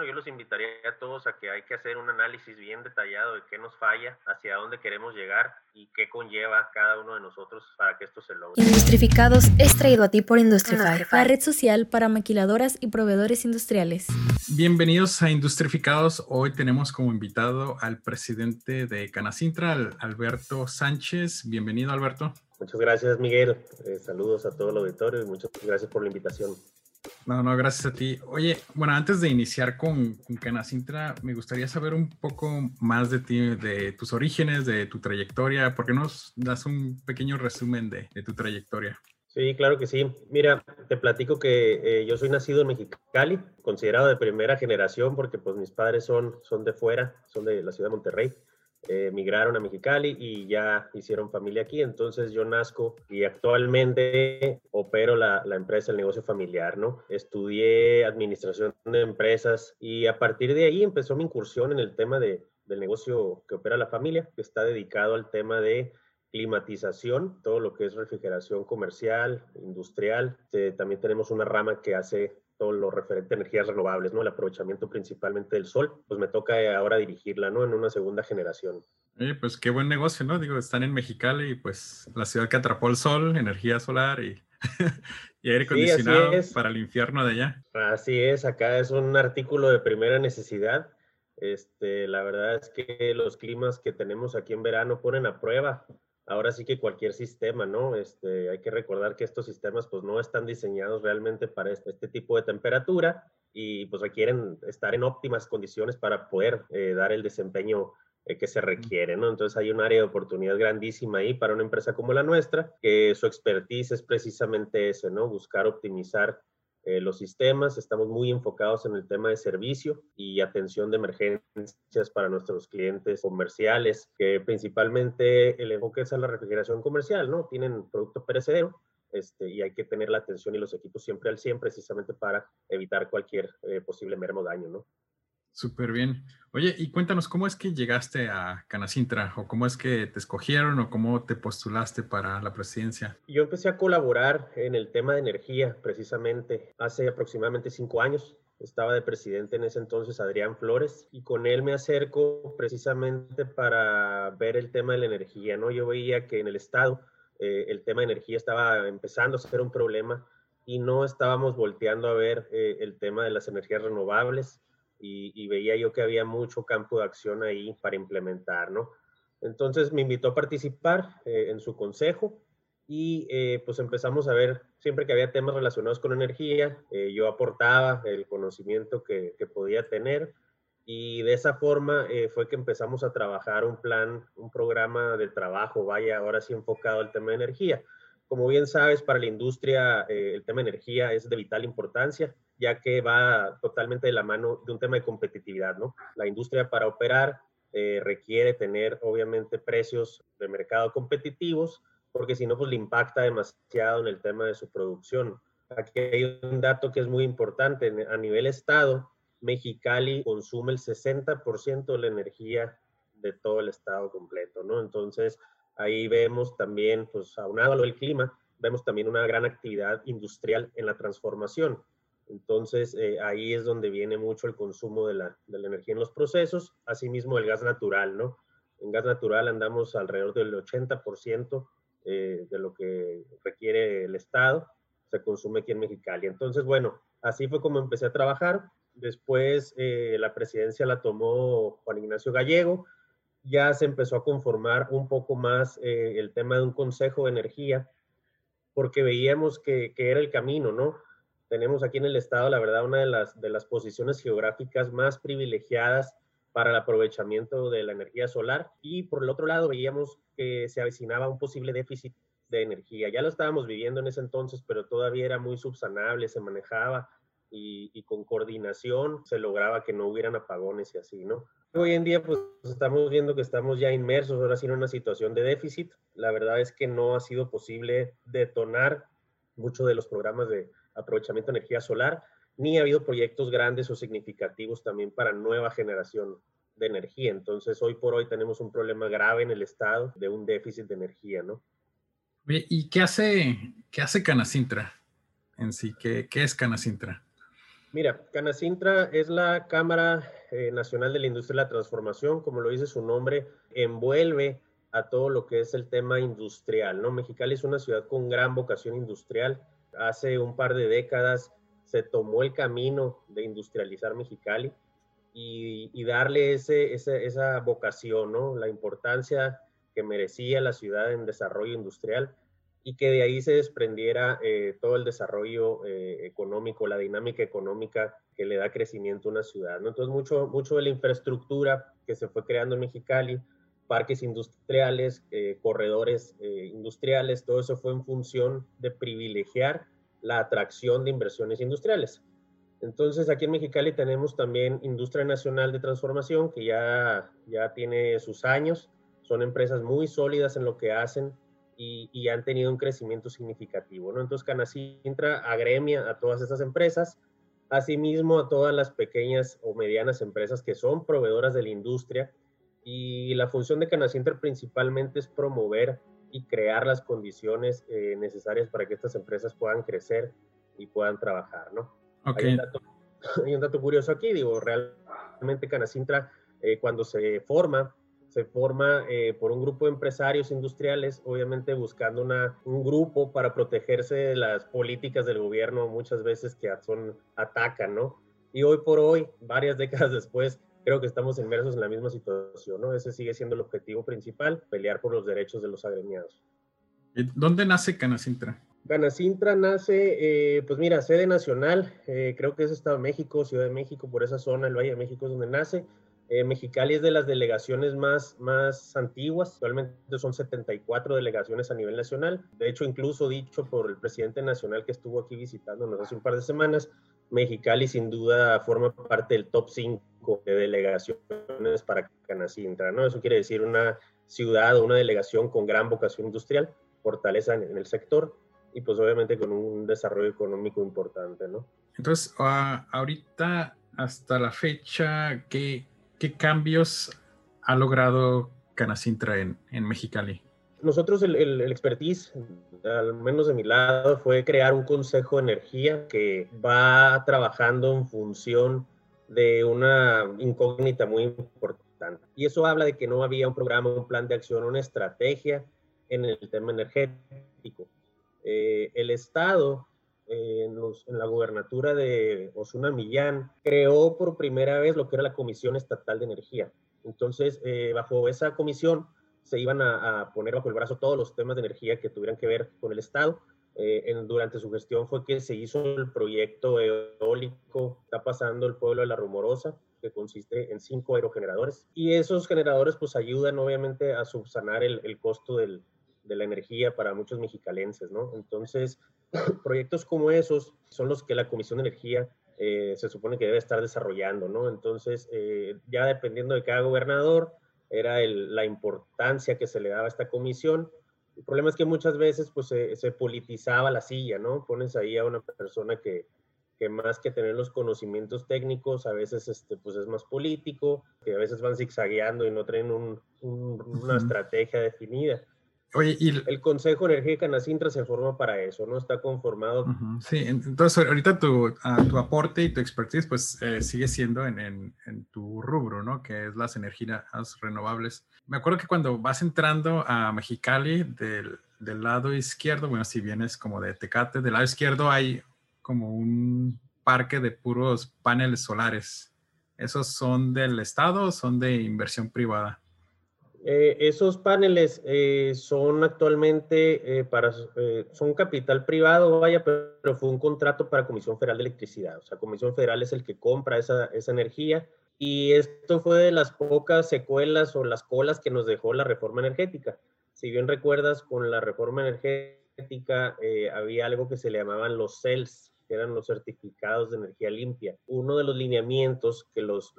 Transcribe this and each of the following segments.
bueno, yo los invitaría a todos a que hay que hacer un análisis bien detallado de qué nos falla, hacia dónde queremos llegar y qué conlleva cada uno de nosotros para que esto se logre. Industrificados es traído a ti por Industrify, la red social para maquiladoras y proveedores industriales. Bienvenidos a Industrificados. Hoy tenemos como invitado al presidente de Canacintra, Alberto Sánchez. Bienvenido, Alberto. Muchas gracias, Miguel. Eh, saludos a todo el auditorio y muchas gracias por la invitación. No, no, gracias a ti. Oye, bueno, antes de iniciar con, con Canacintra, me gustaría saber un poco más de ti, de tus orígenes, de tu trayectoria. ¿Por qué nos das un pequeño resumen de, tu trayectoria? Sí, claro que sí. Mira, te platico que eh, yo soy nacido en Mexicali, considerado de primera generación porque pues mis padres son, son de fuera, son de la ciudad de Monterrey. Eh, migraron a Mexicali y ya hicieron familia aquí. Entonces yo nazco y actualmente opero la, la, empresa, el negocio familiar, ¿no? Estudié administración de empresas y a partir de ahí empezó mi incursión en el tema de, del negocio que opera la familia, que está dedicado al tema de climatización, todo lo que es refrigeración comercial, industrial. Eh, también tenemos una rama que hace todo lo referente a energías renovables, ¿no? El aprovechamiento principalmente del sol, pues me toca eh, ahora dirigirla, ¿no? En una segunda generación. Pues qué buen negocio, ¿no? Digo, están en Mexicali y pues la ciudad que atrapó el sol, energía solar y, y aire acondicionado para el infierno de allá. Así es, acá es un artículo de primera necesidad. Este, la verdad es que los climas que tenemos aquí en verano ponen a prueba ahora sí que cualquier sistema, ¿no? Este, hay que recordar que estos sistemas pues no están diseñados realmente para este, este tipo de temperatura y pues requieren estar en óptimas condiciones para poder eh, dar el desempeño eh, que se requiere, ¿no? Entonces hay un área de oportunidad grandísima ahí para una empresa como la nuestra, que su expertise es precisamente ese, ¿no? Buscar optimizar eh, los sistemas, estamos muy enfocados en el tema de servicio y atención de emergencias para nuestros clientes comerciales, que principalmente el enfoque es a la refrigeración comercial, ¿no? Tienen producto perecedero. Este, y hay que tener la atención y los equipos siempre al 100 precisamente para evitar cualquier eh, posible mermo daño, ¿no? Súper bien. Oye, y cuéntanos, ¿cómo es que llegaste a Canacintra? ¿O cómo es que te escogieron o cómo te postulaste para la presidencia? Yo empecé a colaborar en el tema de energía, precisamente, hace aproximadamente cinco años. Estaba de presidente en ese entonces Adrián Flores y con él me acerco precisamente para ver el tema de la energía, ¿no? Yo veía que en el estado eh, el tema de energía estaba empezando a ser un problema y no estábamos volteando a ver eh, el tema de las energías renovables y, veía yo que había mucho campo de acción ahí para implementar, ¿no? Entonces me invitó a participar eh, en su consejo y eh, pues empezamos a ver, siempre que había temas relacionados con energía, eh, yo aportaba el conocimiento que, que, podía tener y de esa forma fue que empezamos a trabajar un plan, un programa de trabajo, vaya, ahora sí enfocado al tema de energía. Como bien sabes, para la industria el tema de energía es de vital importancia ya que va totalmente de la mano de un tema de competitividad, ¿no? La industria para operar eh, requiere tener, obviamente, precios de mercado competitivos, porque si no, pues le impacta demasiado en el tema de su producción. Aquí hay un dato que es muy importante. A nivel estado, Mexicali consume el 60% de la energía de todo el estado completo, ¿no? Entonces, ahí vemos también, pues aunado a lo del clima, vemos también una gran actividad industrial en la transformación. Entonces, eh, ahí es donde viene mucho el consumo de la, de la, energía en los procesos, asimismo el gas natural, ¿no? En gas natural andamos alrededor del 80% eh, de lo que requiere el Estado, se consume aquí en Mexicali. Entonces, bueno, así fue como empecé a trabajar. Después eh, la presidencia la tomó Juan Ignacio Gallego, ya se empezó a conformar un poco más el tema de un consejo de energía, porque veíamos que, que era el camino, ¿no? tenemos aquí en el estado, la verdad, una de las, de las posiciones geográficas más privilegiadas para el aprovechamiento de la energía solar y por el otro lado veíamos que se avecinaba un posible déficit de energía. Ya lo estábamos viviendo en ese entonces, pero todavía era muy subsanable, se manejaba y, y, con coordinación se lograba que no hubieran apagones y así, ¿no? Hoy en día pues estamos viendo que estamos ya inmersos ahora sí en una situación de déficit. La verdad es que no ha sido posible detonar muchos de los programas de, aprovechamiento de energía solar, ni ha habido proyectos grandes o significativos también para nueva generación de energía. Entonces, hoy por hoy tenemos un problema grave en el estado de un déficit de energía, ¿no? ¿Y qué hace, qué hace Canacintra en sí? ¿Qué, qué es Canacintra? Mira, Canacintra es la Cámara eh, Nacional de la Industria de la Transformación, como lo dice su nombre, envuelve a todo lo que es el tema industrial, ¿no? Mexicali es una ciudad con gran vocación industrial. Hace un par de décadas se tomó el camino de industrializar Mexicali y, darle ese, esa vocación, ¿no? La importancia que merecía la ciudad en desarrollo industrial y que de ahí se desprendiera eh, todo el desarrollo eh, económico, la dinámica económica que le da crecimiento a una ciudad. ¿no? Entonces, mucho, mucho de la infraestructura que se fue creando en Mexicali, parques industriales, eh, corredores industriales, todo eso fue en función de privilegiar la atracción de inversiones industriales. Entonces, aquí en Mexicali tenemos también Industria Nacional de Transformación, que ya, ya tiene sus años, son empresas muy sólidas en lo que hacen, y, han tenido un crecimiento significativo. ¿no? Entonces, Canacintra agremia a todas estas empresas, asimismo a todas las pequeñas o medianas empresas que son proveedoras de la industria. Y la función de Canacintra principalmente es promover y crear las condiciones eh, necesarias para que estas empresas puedan crecer y puedan trabajar. ¿no? Hay, un dato, curioso aquí, digo, realmente Canacintra eh, cuando se forma se forma eh, por un grupo de empresarios industriales, obviamente buscando una, un grupo para protegerse de las políticas del gobierno muchas veces que son, atacan, ¿no? Y hoy por hoy, varias décadas después, creo que estamos inmersos en la misma situación, ¿no? Ese sigue siendo el objetivo principal, pelear por los derechos de los agremiados. ¿Dónde nace Canacintra? Canacintra nace, eh, pues mira, sede nacional, eh, creo que es Estado de México, Ciudad de México, por esa zona, el Valle de México es donde nace. Eh, Mexicali es de las delegaciones más, más antiguas, actualmente son 74 delegaciones a nivel nacional. De hecho, incluso dicho por el presidente nacional que estuvo aquí visitándonos hace un par de semanas, Mexicali sin duda forma parte del top 5 de delegaciones para Canacintra, ¿no? Eso quiere decir una ciudad o una delegación con gran vocación industrial, fortaleza en, el sector y pues obviamente con un desarrollo económico importante, ¿no? Entonces, ah, ahorita hasta la fecha, ¿qué, ¿Qué cambios ha logrado Canacintra en, en Mexicali? Nosotros el, el, expertise, al menos de mi lado, fue crear un consejo de energía que va trabajando en función de una incógnita muy importante. Y eso habla de que no había un programa, un plan de acción, una estrategia en el tema energético. Eh, el Estado en, la gubernatura de Osuna Millán, creó por primera vez lo que era la Comisión Estatal de Energía. Entonces, eh, bajo esa comisión se iban a, poner bajo el brazo todos los temas de energía que tuvieran que ver con el Estado. Eh, durante su gestión fue que se hizo el proyecto eólico, está pasando el pueblo de La Rumorosa, que consiste en cinco aerogeneradores. Y esos generadores pues ayudan obviamente a subsanar el, el costo del, de la energía para muchos mexicalenses, ¿no? Entonces, proyectos como esos son los que la Comisión de Energía eh, se supone que debe estar desarrollando, ¿no? Entonces, eh, ya dependiendo de cada gobernador, era la importancia que se le daba a esta comisión. El problema es que muchas veces, pues, se, politizaba la silla, ¿no? Pones ahí a una persona que, que más que tener los conocimientos técnicos, a veces este, pues es más político, que a veces van zigzagueando y no traen una estrategia definida. Oye, y el Consejo Energético Nacintra se forma para eso, ¿no? Está conformado. Sí, entonces ahorita tu, ah, tu, aporte y tu expertise pues eh, sigue siendo en, en, tu rubro, ¿no? Que es las energías renovables. Me acuerdo que cuando vas entrando a Mexicali del, del lado izquierdo, bueno, si vienes como de Tecate, del lado izquierdo hay como un parque de puros paneles solares. ¿Esos son del Estado o son de inversión privada? Eh, esos paneles eh, son actualmente eh, para, son capital privado, vaya, pero, fue un contrato para Comisión Federal de Electricidad. O sea, Comisión Federal es el que compra esa, esa energía y esto fue de las pocas secuelas o las colas que nos dejó la reforma energética. Si bien recuerdas, con la reforma energética había algo que se le llamaban los CELS, que eran los certificados de energía limpia. Uno de los lineamientos que los,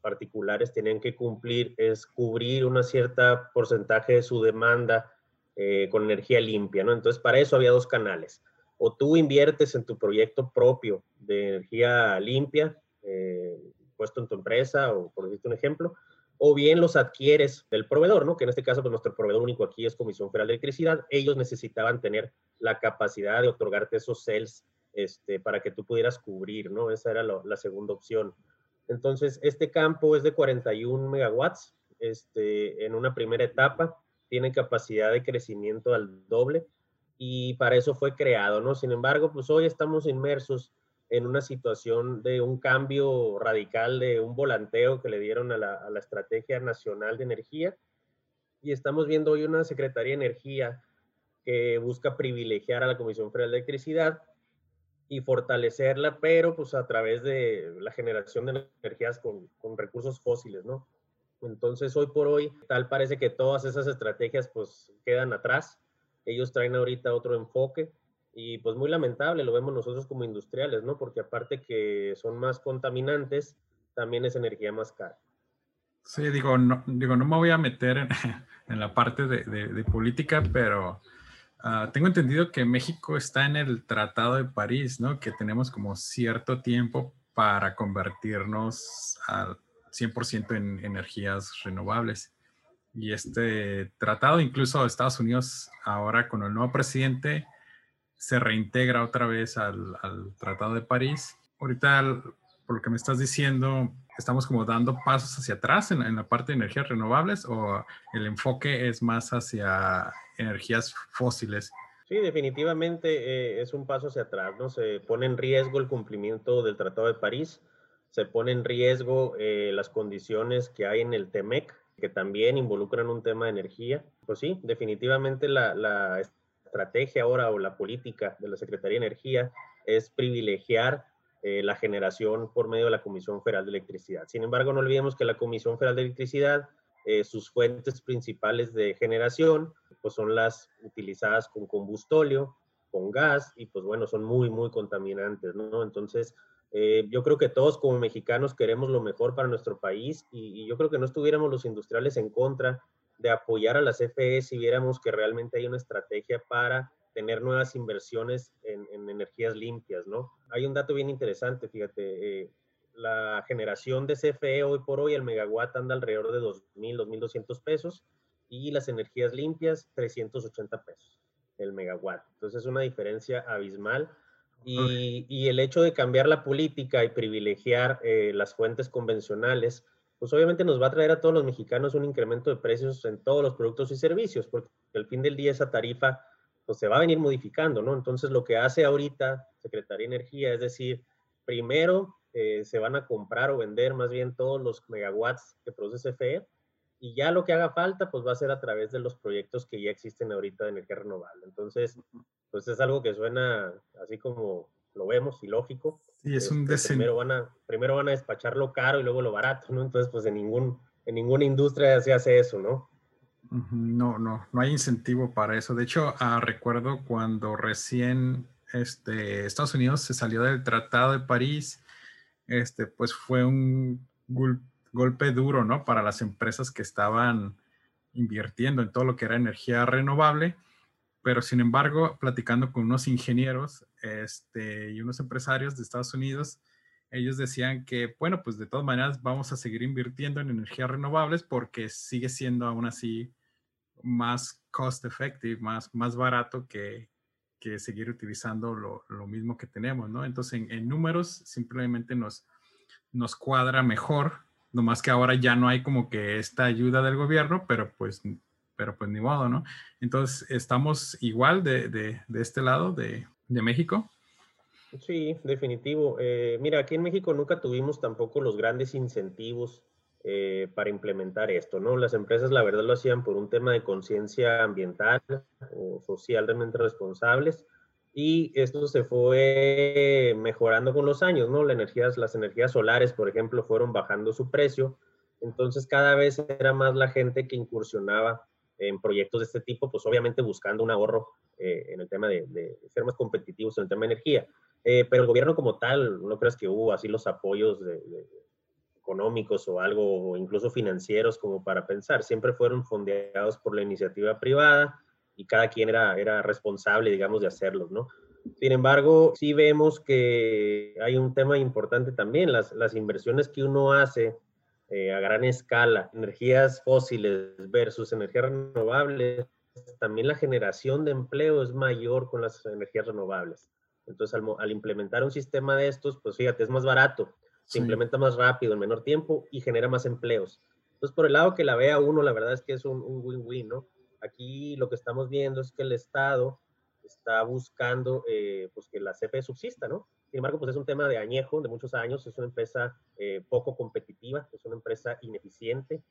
particulares tenían que cumplir es cubrir una cierta porcentaje de su demanda eh, con energía limpia, ¿no? Entonces, para eso había dos canales. O tú inviertes en tu proyecto propio de energía limpia, eh, puesto en tu empresa, o por decirte un ejemplo, o bien los adquieres del proveedor, ¿no? Que en este caso, pues nuestro proveedor único aquí es Comisión Federal de Electricidad. Ellos necesitaban tener la capacidad de otorgarte esos CELS este, para que tú pudieras cubrir, ¿no? Esa era la segunda opción. Entonces, este campo es de 41 megawatts este, en una primera etapa, tiene capacidad de crecimiento al doble y para eso fue creado, ¿no? Sin embargo, pues hoy estamos inmersos en una situación de un cambio radical, de un volanteo que le dieron a la, a la Estrategia Nacional de Energía y estamos viendo hoy una Secretaría de Energía que busca privilegiar a la Comisión Federal de Electricidad y fortalecerla, pero pues a través de la generación de energías con, con, recursos fósiles, ¿no? Entonces, hoy por hoy, tal parece que todas esas estrategias pues quedan atrás. Ellos traen ahorita otro enfoque y pues muy lamentable, lo vemos nosotros como industriales, ¿no? Porque aparte que son más contaminantes, también es energía más cara. Sí, digo, no, digo, no me voy a meter en, en la parte de, de, de política, pero Uh, tengo entendido que México está en el Tratado de París, ¿no? Que tenemos como cierto tiempo para convertirnos al 100% en energías renovables. Y este tratado, incluso Estados Unidos, ahora con el nuevo presidente, se reintegra otra vez al, al Tratado de París. Ahorita, por lo que me estás diciendo, estamos como dando pasos hacia atrás en, en, la parte de energías renovables o el enfoque es más hacia energías fósiles? Sí, definitivamente eh, es un paso hacia atrás, ¿no? Se pone en riesgo el cumplimiento del Tratado de París, se pone en riesgo eh, las condiciones que hay en el TEMEC, que también involucran un tema de energía. Pues sí, definitivamente la, la estrategia ahora o la política de la Secretaría de Energía es privilegiar eh, la generación por medio de la Comisión Federal de Electricidad. Sin embargo, no olvidemos que la Comisión Federal de Electricidad, eh, sus fuentes principales de generación, pues son las utilizadas con combustóleo, con gas, y pues bueno, son muy, muy contaminantes, ¿no? Entonces, eh, yo creo que todos como mexicanos queremos lo mejor para nuestro país y, yo creo que no estuviéramos los industriales en contra de apoyar a las CFE si viéramos que realmente hay una estrategia para tener nuevas inversiones en, en, energías limpias, ¿no? Hay un dato bien interesante, fíjate, eh, la generación de CFE hoy por hoy, el megawatt anda alrededor de 2.000, 2.200 pesos y las energías limpias 380 pesos el megawatt. Entonces es una diferencia abismal y, y el hecho de cambiar la política y privilegiar eh, las fuentes convencionales, pues obviamente nos va a traer a todos los mexicanos un incremento de precios en todos los productos y servicios, porque al fin del día esa tarifa pues se va a venir modificando, ¿no? Entonces lo que hace ahorita Secretaría de Energía es decir, primero eh, se van a comprar o vender más bien todos los megawatts que produce CFE y ya lo que haga falta pues va a ser a través de los proyectos que ya existen ahorita de energía renovable. Entonces, pues es algo que suena así como lo vemos y lógico. Sí, es un este, primero van a primero van a despachar lo caro y luego lo barato, ¿no? Entonces, pues en ningún en ninguna industria se hace eso, ¿no? No, no, no hay incentivo para eso. De hecho, uh, recuerdo cuando recién este, Estados Unidos se salió del Tratado de París, este, pues fue un gol golpe duro, ¿no? Para las empresas que estaban invirtiendo en todo lo que era energía renovable. Pero sin embargo, platicando con unos ingenieros este, y unos empresarios de Estados Unidos, ellos decían que, bueno, pues de todas maneras vamos a seguir invirtiendo en energías renovables porque sigue siendo aún así más cost effective, más, más barato que, que seguir utilizando lo, lo, mismo que tenemos, ¿no? Entonces, en, en, números simplemente nos, nos cuadra mejor, nomás que ahora ya no hay como que esta ayuda del gobierno, pero pues, pero pues ni modo, ¿no? Entonces, estamos igual de, de, de este lado de, de México. Sí, definitivo. Eh, mira, aquí en México nunca tuvimos tampoco los grandes incentivos eh, para implementar esto, ¿no? Las empresas, la verdad, lo hacían por un tema de conciencia ambiental o socialmente responsables y esto se fue mejorando con los años, ¿no? Las energías, las energías solares, por ejemplo, fueron bajando su precio, entonces cada vez era más la gente que incursionaba en proyectos de este tipo, pues obviamente buscando un ahorro eh, en el tema de, de, ser más competitivos en el tema de energía. Eh, pero el gobierno como tal, no creas que hubo así los apoyos de, de económicos o algo, o incluso financieros como para pensar. Siempre fueron fondeados por la iniciativa privada y cada quien era, era responsable, digamos, de hacerlos, ¿no? Sin embargo, sí vemos que hay un tema importante también, las, las inversiones que uno hace eh, a gran escala, energías fósiles versus energías renovables, también la generación de empleo es mayor con las energías renovables. Entonces, al, implementar un sistema de estos, pues fíjate, es más barato, se implementa más rápido, en menor tiempo y genera más empleos. Entonces, por el lado que la vea uno, la verdad es que es un win-win, ¿no? Aquí lo que estamos viendo es que el Estado está buscando eh, pues que la CFE subsista, ¿no? Sin embargo, pues es un tema de añejo, de muchos años, es una empresa eh, poco competitiva, es una empresa ineficiente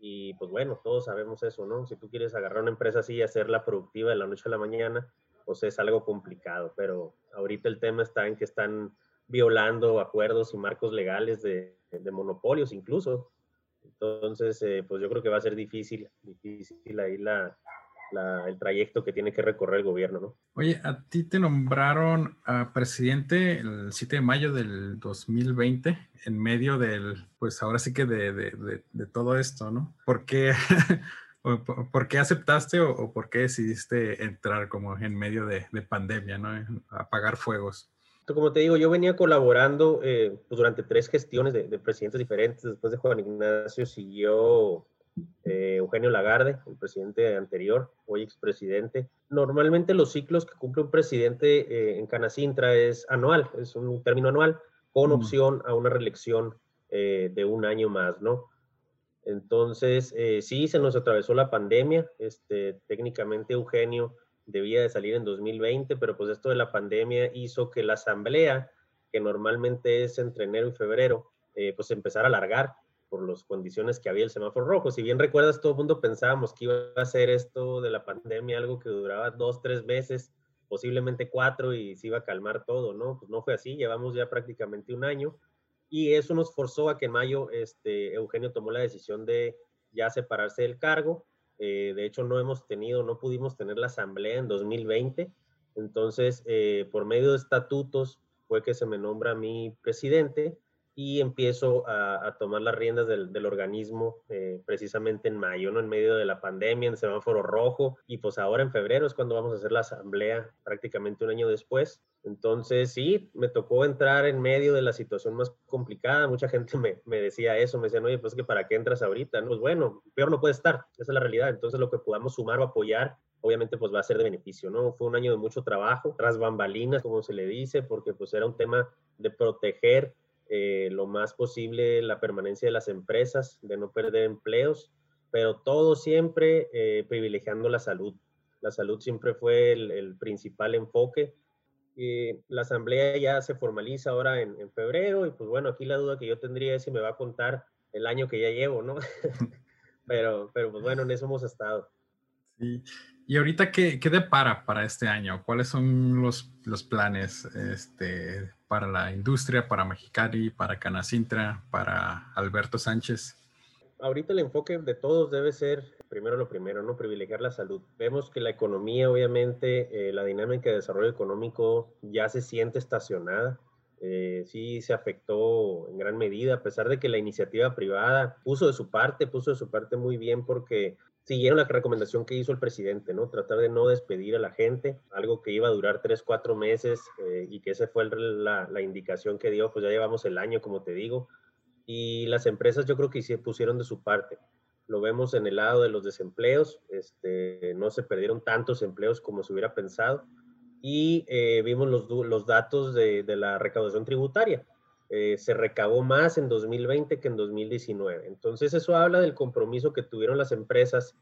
y pues bueno, todos sabemos eso, ¿no? Si tú quieres agarrar una empresa así y hacerla productiva de la noche a la mañana, pues es algo complicado, pero ahorita el tema está en que están violando acuerdos y marcos legales de, de monopolios incluso, entonces, eh, pues yo creo que va a ser difícil, difícil ahí la, el trayecto que tiene que recorrer el gobierno, ¿no? Oye, a ti te nombraron a presidente el 7 de mayo del 2020, en medio del, pues ahora sí que de, de, de, todo esto, ¿no? ¿Por qué, ¿Por qué aceptaste o, o, por qué decidiste entrar como en medio de, pandemia, ¿no? Apagar fuegos como te digo, yo venía colaborando eh, pues durante tres gestiones de, presidentes diferentes. Después de Juan Ignacio siguió eh, Eugenio Lagarde, el presidente anterior, hoy expresidente. Normalmente los ciclos que cumple un presidente eh, en Canacintra es anual, es un término anual, con opción a una reelección de un año más, ¿no? Entonces, sí, se nos atravesó la pandemia. Este, técnicamente Eugenio debía de salir en 2020, pero pues esto de la pandemia hizo que la asamblea, que normalmente es entre enero y febrero, eh, pues empezara a alargar por las condiciones que había el semáforo rojo. Si bien recuerdas, todo el mundo pensábamos que iba a ser esto de la pandemia algo que duraba dos, tres meses, posiblemente cuatro y se iba a calmar todo, ¿no? Pues no fue así, llevamos ya prácticamente un año y eso nos forzó a que en mayo este, Eugenio tomó la decisión de ya separarse del cargo eh, de hecho, no hemos tenido, no pudimos tener la asamblea en 2020. Entonces, eh, por medio de estatutos fue que se me nombra mi presidente y empiezo a, tomar las riendas del, organismo eh, precisamente en mayo, ¿no? En medio de la pandemia, en semáforo rojo, y pues ahora en febrero es cuando vamos a hacer la asamblea, prácticamente un año después. Entonces, sí, me tocó entrar en medio de la situación más complicada. Mucha gente me, decía eso, me decían, oye, pues que para qué entras ahorita, ¿no? Pues bueno, peor no puede estar, esa es la realidad. Entonces, lo que podamos sumar o apoyar obviamente pues va a ser de beneficio, ¿no? Fue un año de mucho trabajo, tras bambalinas, como se le dice, porque pues era un tema de proteger eh, lo más posible la permanencia de las empresas, de no perder empleos, pero todo siempre eh, privilegiando la salud. La salud siempre fue el, principal enfoque. la asamblea ya se formaliza ahora en, febrero y pues bueno, aquí la duda que yo tendría es si me va a contar el año que ya llevo, ¿no? pero, pero pues bueno, en eso hemos estado. Sí. ¿Y ahorita qué, qué depara para este año? ¿Cuáles son los, los planes este, para la industria, para Mexicali, para Canacintra, para Alberto Sánchez? Ahorita el enfoque de todos debe ser, primero lo primero, ¿no? Privilegiar la salud. Vemos que la economía, obviamente, eh, la dinámica de desarrollo económico ya se siente estacionada. Eh, sí se afectó en gran medida, a pesar de que la iniciativa privada puso de su parte, puso de su parte muy bien porque siguieron la recomendación que hizo el presidente, ¿no? Tratar de no despedir a la gente, algo que iba a durar tres, cuatro meses eh, y que esa fue la, la, indicación que dio, pues ya llevamos el año, como te digo, y las empresas yo creo que sí pusieron de su parte. Lo vemos en el lado de los desempleos, este, no se perdieron tantos empleos como se hubiera pensado, y eh, vimos los, los datos de, de la recaudación tributaria eh, se recabó más en 2020 que en 2019. Entonces eso habla del compromiso que tuvieron las empresas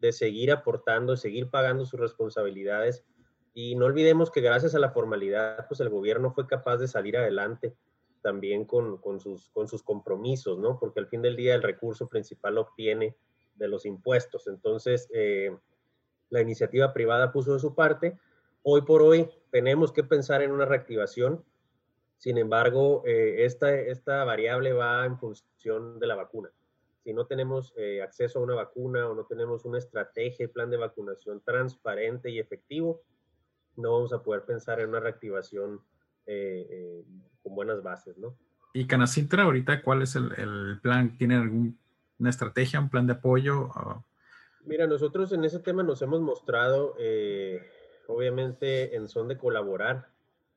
de seguir aportando, seguir pagando sus responsabilidades. Y no olvidemos que gracias a la formalidad, pues el gobierno fue capaz de salir adelante también con, con, sus, con sus compromisos, ¿no? Porque al fin del día el recurso principal lo obtiene de los impuestos. Entonces, eh, la iniciativa privada puso de su parte. Hoy por hoy tenemos que pensar en una reactivación sin embargo, eh, esta, esta variable va en función de la vacuna. Si no tenemos eh, acceso a una vacuna o no tenemos una estrategia y plan de vacunación transparente y efectivo, no vamos a poder pensar en una reactivación eh, con buenas bases, ¿no? ¿Y Canacintra ahorita cuál es el, el plan? ¿Tienen alguna estrategia, un plan de apoyo? Mira, nosotros en ese tema nos hemos mostrado, obviamente, en son de colaborar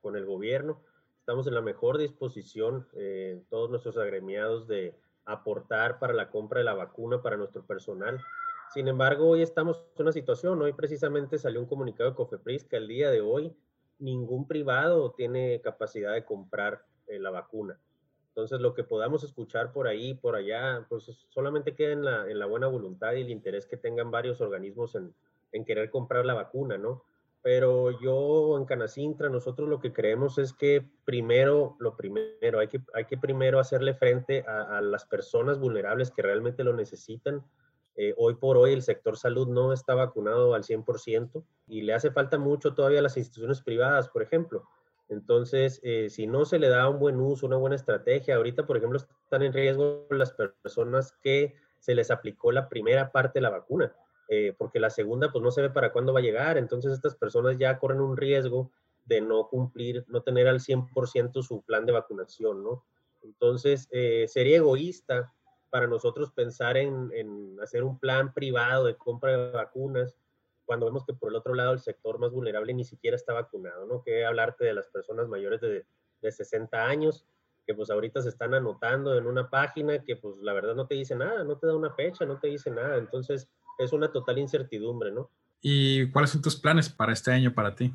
con el gobierno estamos en la mejor disposición, eh, todos nuestros agremiados, de aportar para la compra de la vacuna para nuestro personal. Sin embargo, hoy estamos en una situación, hoy precisamente salió un comunicado de COFEPRIS que al día de hoy ningún privado tiene capacidad de comprar eh, la vacuna. Entonces, lo que podamos escuchar por ahí, por allá, pues solamente queda en la, en la buena voluntad y el interés que tengan varios organismos en, en querer comprar la vacuna, ¿no? Pero yo en Canacintra, nosotros lo que creemos es que primero, lo primero, hay que, hay que primero hacerle frente a, las personas vulnerables que realmente lo necesitan. Eh, hoy por hoy el sector salud no está vacunado al 100% y le hace falta mucho todavía a las instituciones privadas, por ejemplo. Entonces, eh, si no se le da un buen uso, una buena estrategia, ahorita, por ejemplo, están en riesgo las personas que se les aplicó la primera parte de la vacuna, eh, porque la segunda, pues no se ve para cuándo va a llegar. Entonces, estas personas ya corren un riesgo de no cumplir, no tener al 100% su plan de vacunación, ¿no? Entonces, eh, sería egoísta para nosotros pensar en, en hacer un plan privado de compra de vacunas cuando vemos que por el otro lado el sector más vulnerable ni siquiera está vacunado, ¿no? Que hablarte de las personas mayores de, de 60 años, que pues ahorita se están anotando en una página que pues la verdad no te dice nada, no te da una fecha, no te dice nada, entonces es una total incertidumbre, ¿no? ¿Y cuáles son tus planes para este año para ti?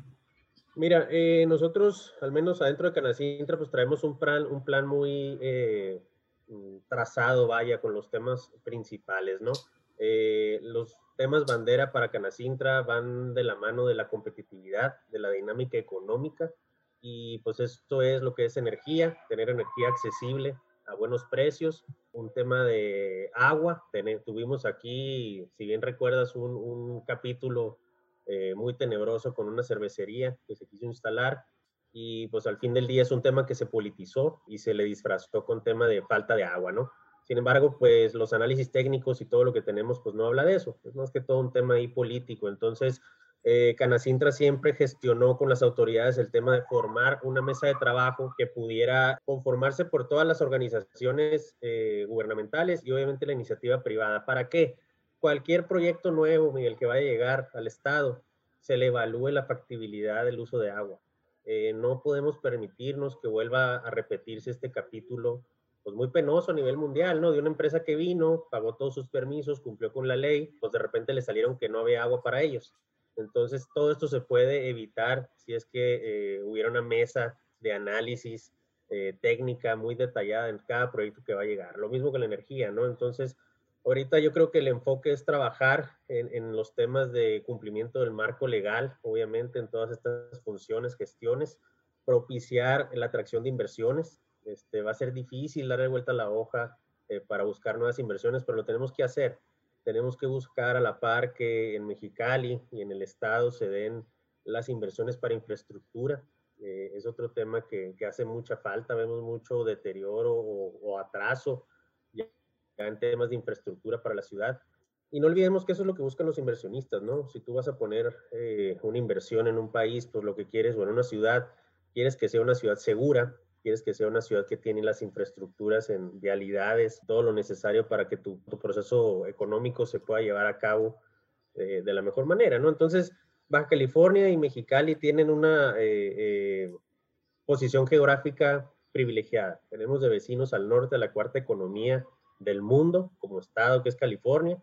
Mira, eh, nosotros, al menos adentro de Canacintra, pues traemos un plan, un plan muy eh, mm, trazado, vaya, con los temas principales, ¿no? Eh, los temas bandera para Canacintra van de la mano de la competitividad, de la dinámica económica y pues esto es lo que es energía, tener energía accesible a buenos precios, un tema de agua, tuvimos aquí, si bien recuerdas, un, capítulo eh, muy tenebroso con una cervecería que se quiso instalar y pues al fin del día es un tema que se politizó y se le disfrazó con tema de falta de agua, ¿no? Sin embargo, pues los análisis técnicos y todo lo que tenemos, pues no habla de eso. Es más que todo un tema ahí político. Entonces, eh, Canacintra siempre gestionó con las autoridades el tema de formar una mesa de trabajo que pudiera conformarse por todas las organizaciones eh, gubernamentales y obviamente la iniciativa privada. ¿Para qué? Cualquier proyecto nuevo, Miguel, que vaya a llegar al Estado, se le evalúe la factibilidad del uso de agua. Eh, no podemos permitirnos que vuelva a repetirse este capítulo pues muy penoso a nivel mundial, ¿no? De una empresa que vino, pagó todos sus permisos, cumplió con la ley, pues de repente le salieron que no había agua para ellos. Entonces, todo esto se puede evitar si es que eh, hubiera una mesa de análisis eh, técnica muy detallada en cada proyecto que va a llegar. Lo mismo con la energía, ¿no? Entonces, ahorita yo creo que el enfoque es trabajar en, en los temas de cumplimiento del marco legal, obviamente, en todas estas funciones, gestiones, propiciar la atracción de inversiones, este, va a ser difícil darle vuelta a la hoja eh, para buscar nuevas inversiones, pero lo tenemos que hacer. Tenemos que buscar a la par que en Mexicali y en el estado se den las inversiones para infraestructura. Eh, es otro tema que, que, hace mucha falta. Vemos mucho deterioro o, o atraso ya, en temas de infraestructura para la ciudad. Y no olvidemos que eso es lo que buscan los inversionistas, ¿no? Si tú vas a poner eh, una inversión en un país, pues lo que quieres, o en una ciudad, quieres que sea una ciudad segura, quieres que sea una ciudad que tiene las infraestructuras en vialidades, todo lo necesario para que tu, proceso económico se pueda llevar a cabo eh, de la mejor manera, ¿no? Entonces, Baja California y Mexicali tienen una eh, eh, posición geográfica privilegiada. Tenemos de vecinos al norte la cuarta economía del mundo como estado que es California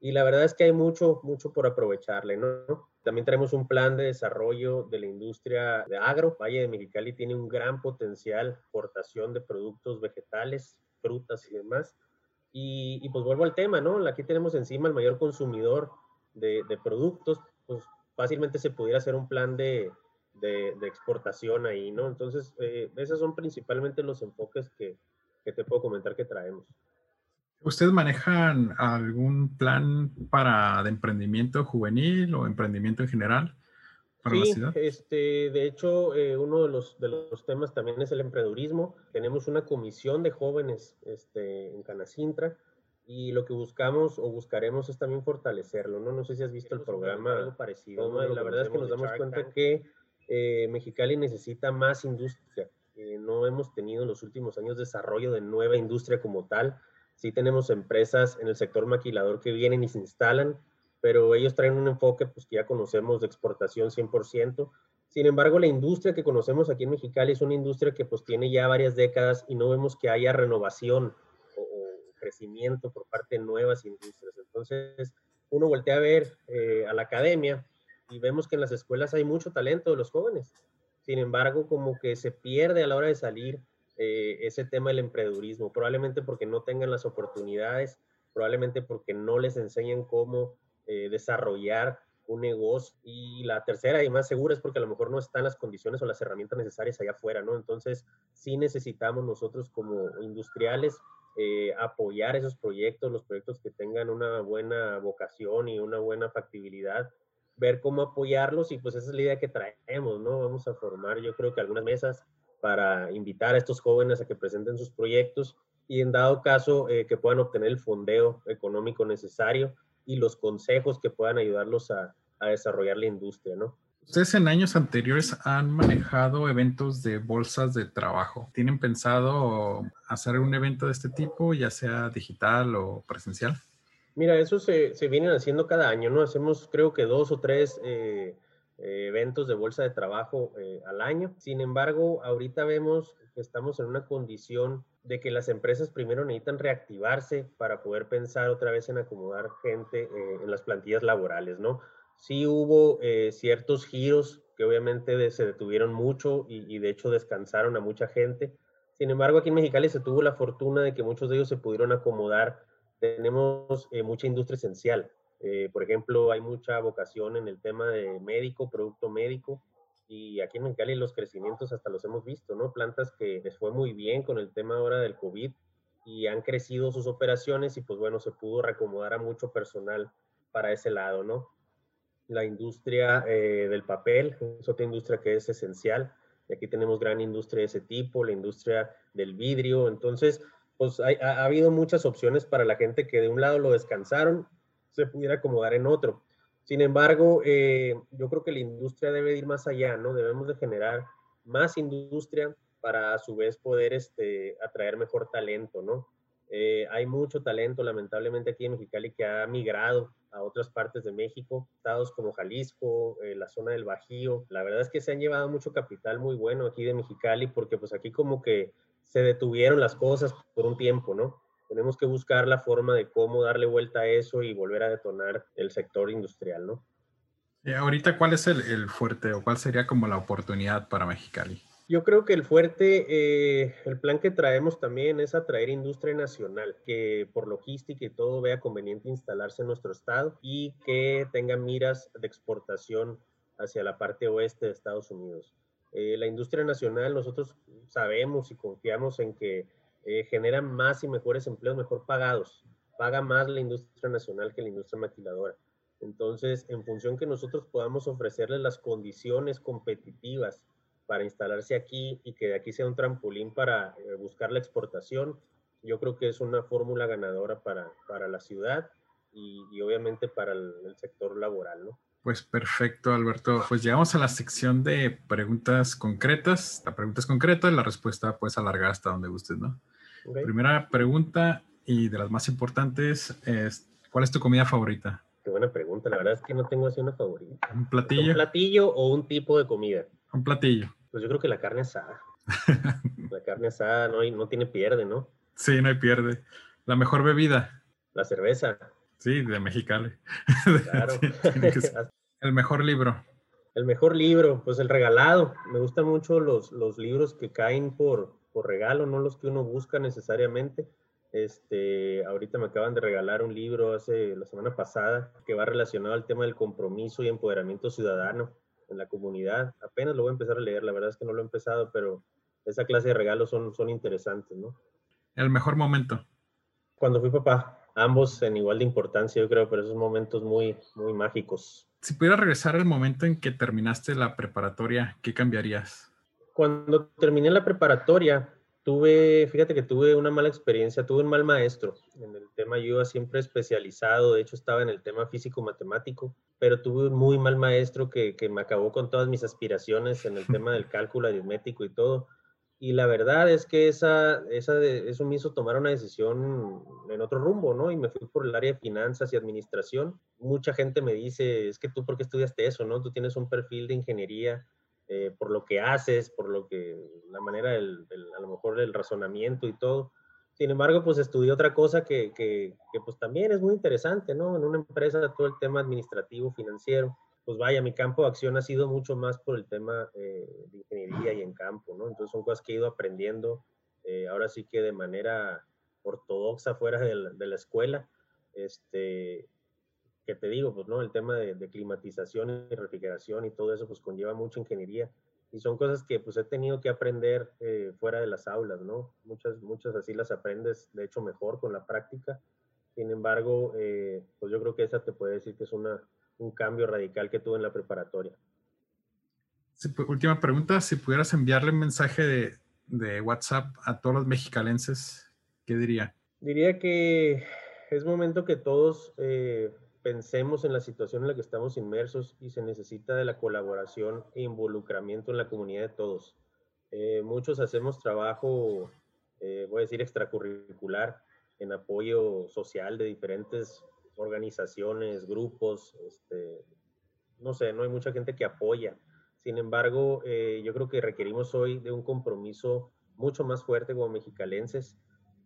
y la verdad es que hay mucho, mucho por aprovecharle, ¿no? También tenemos un plan de desarrollo de la industria de agro. Valle de Mexicali tiene un gran potencial exportación de productos vegetales, frutas y demás. Y, y, pues vuelvo al tema, ¿no? Aquí tenemos encima el mayor consumidor de, productos, pues fácilmente se pudiera hacer un plan de, exportación ahí, ¿no? Entonces, eh, esos son principalmente los enfoques que, que te puedo comentar que traemos. ¿Ustedes manejan algún plan para de emprendimiento juvenil o emprendimiento en general para sí, la ciudad? Este, de hecho, eh, uno de los, de los temas también es el emprendedurismo. Tenemos una comisión de jóvenes este, en Canacintra y lo que buscamos o buscaremos es también fortalecerlo. No, no sé si has visto el programa, algo parecido. ¿no? La verdad es que nos damos cuenta que eh, Mexicali necesita más industria. Eh, no hemos tenido en los últimos años desarrollo de nueva industria como tal Sí tenemos empresas en el sector maquilador que vienen y se instalan, pero ellos traen un enfoque pues, que ya conocemos de exportación 100%. Sin embargo, la industria que conocemos aquí en Mexicali es una industria que pues tiene ya varias décadas y no vemos que haya renovación o, o crecimiento por parte de nuevas industrias. Entonces, uno voltea a ver eh, a la academia y vemos que en las escuelas hay mucho talento de los jóvenes. Sin embargo, como que se pierde a la hora de salir eh, ese tema del emprendedurismo, probablemente porque no tengan las oportunidades, probablemente porque no les enseñan cómo eh, desarrollar un negocio. Y la tercera y más segura es porque a lo mejor no están las condiciones o las herramientas necesarias allá afuera, ¿no? Entonces, sí necesitamos nosotros como industriales eh, apoyar esos proyectos, los proyectos que tengan una buena vocación y una buena factibilidad, ver cómo apoyarlos y pues esa es la idea que traemos, ¿no? Vamos a formar yo creo que algunas mesas para invitar a estos jóvenes a que presenten sus proyectos y en dado caso eh, que puedan obtener el fondeo económico necesario y los consejos que puedan ayudarlos a, a desarrollar la industria, ¿no? Ustedes en años anteriores han manejado eventos de bolsas de trabajo. ¿Tienen pensado hacer un evento de este tipo, ya sea digital o presencial? Mira, eso se, se vienen haciendo cada año, ¿no? Hacemos creo que dos o tres eh, eventos de bolsa de trabajo eh, al año. Sin embargo, ahorita vemos que estamos en una condición de que las empresas primero necesitan reactivarse para poder pensar otra vez en acomodar gente en las plantillas laborales, ¿no? sí hubo eh, ciertos giros que obviamente se detuvieron mucho y, de hecho descansaron a mucha gente. Sin embargo, aquí en Mexicali se tuvo la fortuna de que muchos de ellos se pudieron acomodar. Tenemos eh, mucha industria esencial. Eh, por ejemplo, hay mucha vocación en el tema de médico, producto médico. Y aquí en Mexicali los crecimientos hasta los hemos visto, ¿no? Plantas que les fue muy bien con el tema ahora del COVID y han crecido sus operaciones y pues bueno, se pudo reacomodar a mucho personal para ese lado, ¿no? la industria eh, del papel, es otra industria que es esencial. Y aquí tenemos gran industria de ese tipo, la industria del vidrio. Entonces, pues ha, habido muchas opciones para la gente que de un lado lo descansaron, se pudiera acomodar en otro. Sin embargo, eh, yo creo que la industria debe ir más allá, ¿no? Debemos de generar más industria para a su vez poder este, atraer mejor talento, ¿no? Eh, hay mucho talento, lamentablemente, aquí en Mexicali que ha migrado a otras partes de México, estados como Jalisco, eh, la zona del Bajío. La verdad es que se han llevado mucho capital muy bueno aquí de Mexicali porque pues aquí como que se detuvieron las cosas por un tiempo, ¿no? Tenemos que buscar la forma de cómo darle vuelta a eso y volver a detonar el sector industrial, ¿no? Y ahorita, ¿cuál es el, el fuerte o cuál sería como la oportunidad para Mexicali? Yo creo que el fuerte, eh, el plan que traemos también es atraer industria nacional, que por logística y todo vea conveniente instalarse en nuestro estado y que tenga miras de exportación hacia la parte oeste de Estados Unidos. Eh, la industria nacional, nosotros sabemos y confiamos en que eh, genera más y mejores empleos mejor pagados. Paga más la industria nacional que la industria maquiladora. Entonces, en función que nosotros podamos ofrecerles las condiciones competitivas para instalarse aquí y que de aquí sea un trampolín para eh, buscar la exportación, yo creo que es una fórmula ganadora para, para la ciudad y, y obviamente para el, el, sector laboral, ¿no? Pues perfecto, Alberto. Pues llegamos a la sección de preguntas concretas. La pregunta es concreta la respuesta puedes alargar hasta donde gustes, ¿no? Okay. Primera pregunta y de las más importantes es, ¿cuál es tu comida favorita? Qué buena pregunta. La verdad es que no tengo así una favorita. ¿Un platillo? ¿Un platillo o un tipo de comida? Un platillo. Pues yo creo que la carne asada. la carne asada no, no tiene pierde, ¿no? Sí, no hay pierde. La mejor bebida. La cerveza. Sí, de Mexicali. Claro. el mejor libro. El mejor libro, pues el regalado. Me gustan mucho los, los libros que caen por, por regalo, no los que uno busca necesariamente. Este, ahorita me acaban de regalar un libro hace la semana pasada que va relacionado al tema del compromiso y empoderamiento ciudadano en la comunidad. Apenas lo voy a empezar a leer, la verdad es que no lo he empezado, pero esa clase de regalos son, son interesantes, ¿no? El mejor momento. Cuando fui papá, ambos en igual de importancia, yo creo, pero esos momentos muy, muy mágicos. Si pudiera regresar al momento en que terminaste la preparatoria, ¿qué cambiarías? Cuando terminé la preparatoria, tuve, fíjate que tuve una mala experiencia, tuve un mal maestro en el tema, yo iba siempre especializado, de hecho estaba en el tema físico-matemático, pero tuve un muy mal maestro que, que, me acabó con todas mis aspiraciones en el tema del cálculo aritmético y todo. Y la verdad es que esa, esa de, eso me hizo tomar una decisión en otro rumbo, ¿no? Y me fui por el área de finanzas y administración. Mucha gente me dice, es que tú, ¿por qué estudiaste eso, no? Tú tienes un perfil de ingeniería eh, por lo que haces, por lo que, la manera del, del, a lo mejor del razonamiento y todo. Sin embargo, pues estudié otra cosa que, que, que, pues también es muy interesante, ¿no? En una empresa todo el tema administrativo, financiero. pues vaya, mi campo de acción ha sido mucho más por el tema de ingeniería y en campo, ¿no? Entonces son cosas que he ido aprendiendo, ahora sí que de manera ortodoxa fuera de la, de la escuela, este, que te digo, pues, ¿no? El tema de, climatización y refrigeración y todo eso, pues, conlleva mucha ingeniería. Y son cosas que, pues, he tenido que aprender eh, fuera de las aulas, ¿no? Muchas, muchas así las aprendes, de hecho, mejor con la práctica. Sin embargo, eh, pues, yo creo que esa te puede decir que es una, un cambio radical que tuve en la preparatoria. Pues, última pregunta, si pudieras enviarle un mensaje de, de WhatsApp a todos los mexicalenses, ¿qué diría? Diría que es momento que todos eh, pensemos en la situación en la que estamos inmersos y se necesita de la colaboración e involucramiento en la comunidad de todos. Eh, muchos hacemos trabajo, eh, voy a decir, extracurricular en apoyo social de diferentes organizaciones, grupos, este, no sé, no hay mucha gente que apoya. Sin embargo, eh, yo creo que requerimos hoy de un compromiso mucho más fuerte como mexicalenses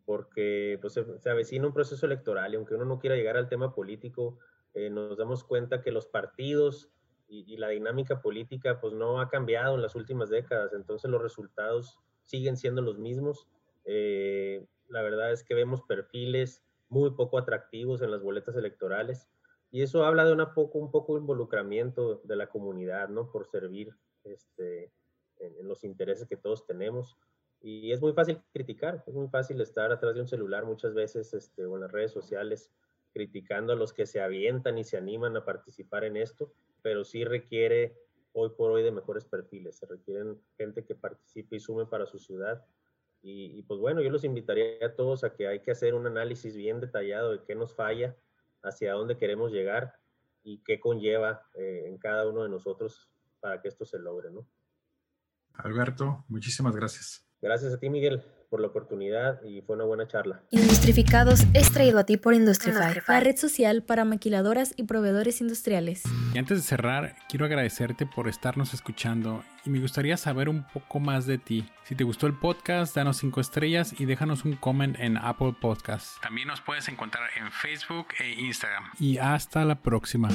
porque pues, se, avecina un proceso electoral y aunque uno no quiera llegar al tema político, eh, nos damos cuenta que los partidos y, la dinámica política pues no ha cambiado en las últimas décadas, entonces los resultados siguen siendo los mismos. Eh, la verdad es que vemos perfiles muy poco atractivos en las boletas electorales y eso habla de una poco, un poco de involucramiento de la comunidad, ¿no? Por servir este, en los intereses que todos tenemos. Y es muy fácil criticar, es muy fácil estar atrás de un celular muchas veces este, o en las redes sociales criticando a los que se avientan y se animan a participar en esto, pero sí requiere hoy por hoy de mejores perfiles, se requieren gente que participe y sume para su ciudad. Y, pues bueno, yo los invitaría a todos a que hay que hacer un análisis bien detallado de qué nos falla, hacia dónde queremos llegar y qué conlleva eh, en cada uno de nosotros para que esto se logre, ¿no? Alberto, muchísimas gracias. Gracias a ti, Miguel, por la oportunidad y fue una buena charla. Industrificados es traído a ti por Industrify, la red social para maquiladoras y proveedores industriales. Y antes de cerrar, quiero agradecerte por estarnos escuchando y me gustaría saber un poco más de ti. Si te gustó el podcast, danos 5 estrellas y déjanos un comment en Apple Podcasts. También nos puedes encontrar en Facebook e Instagram. Y hasta la próxima.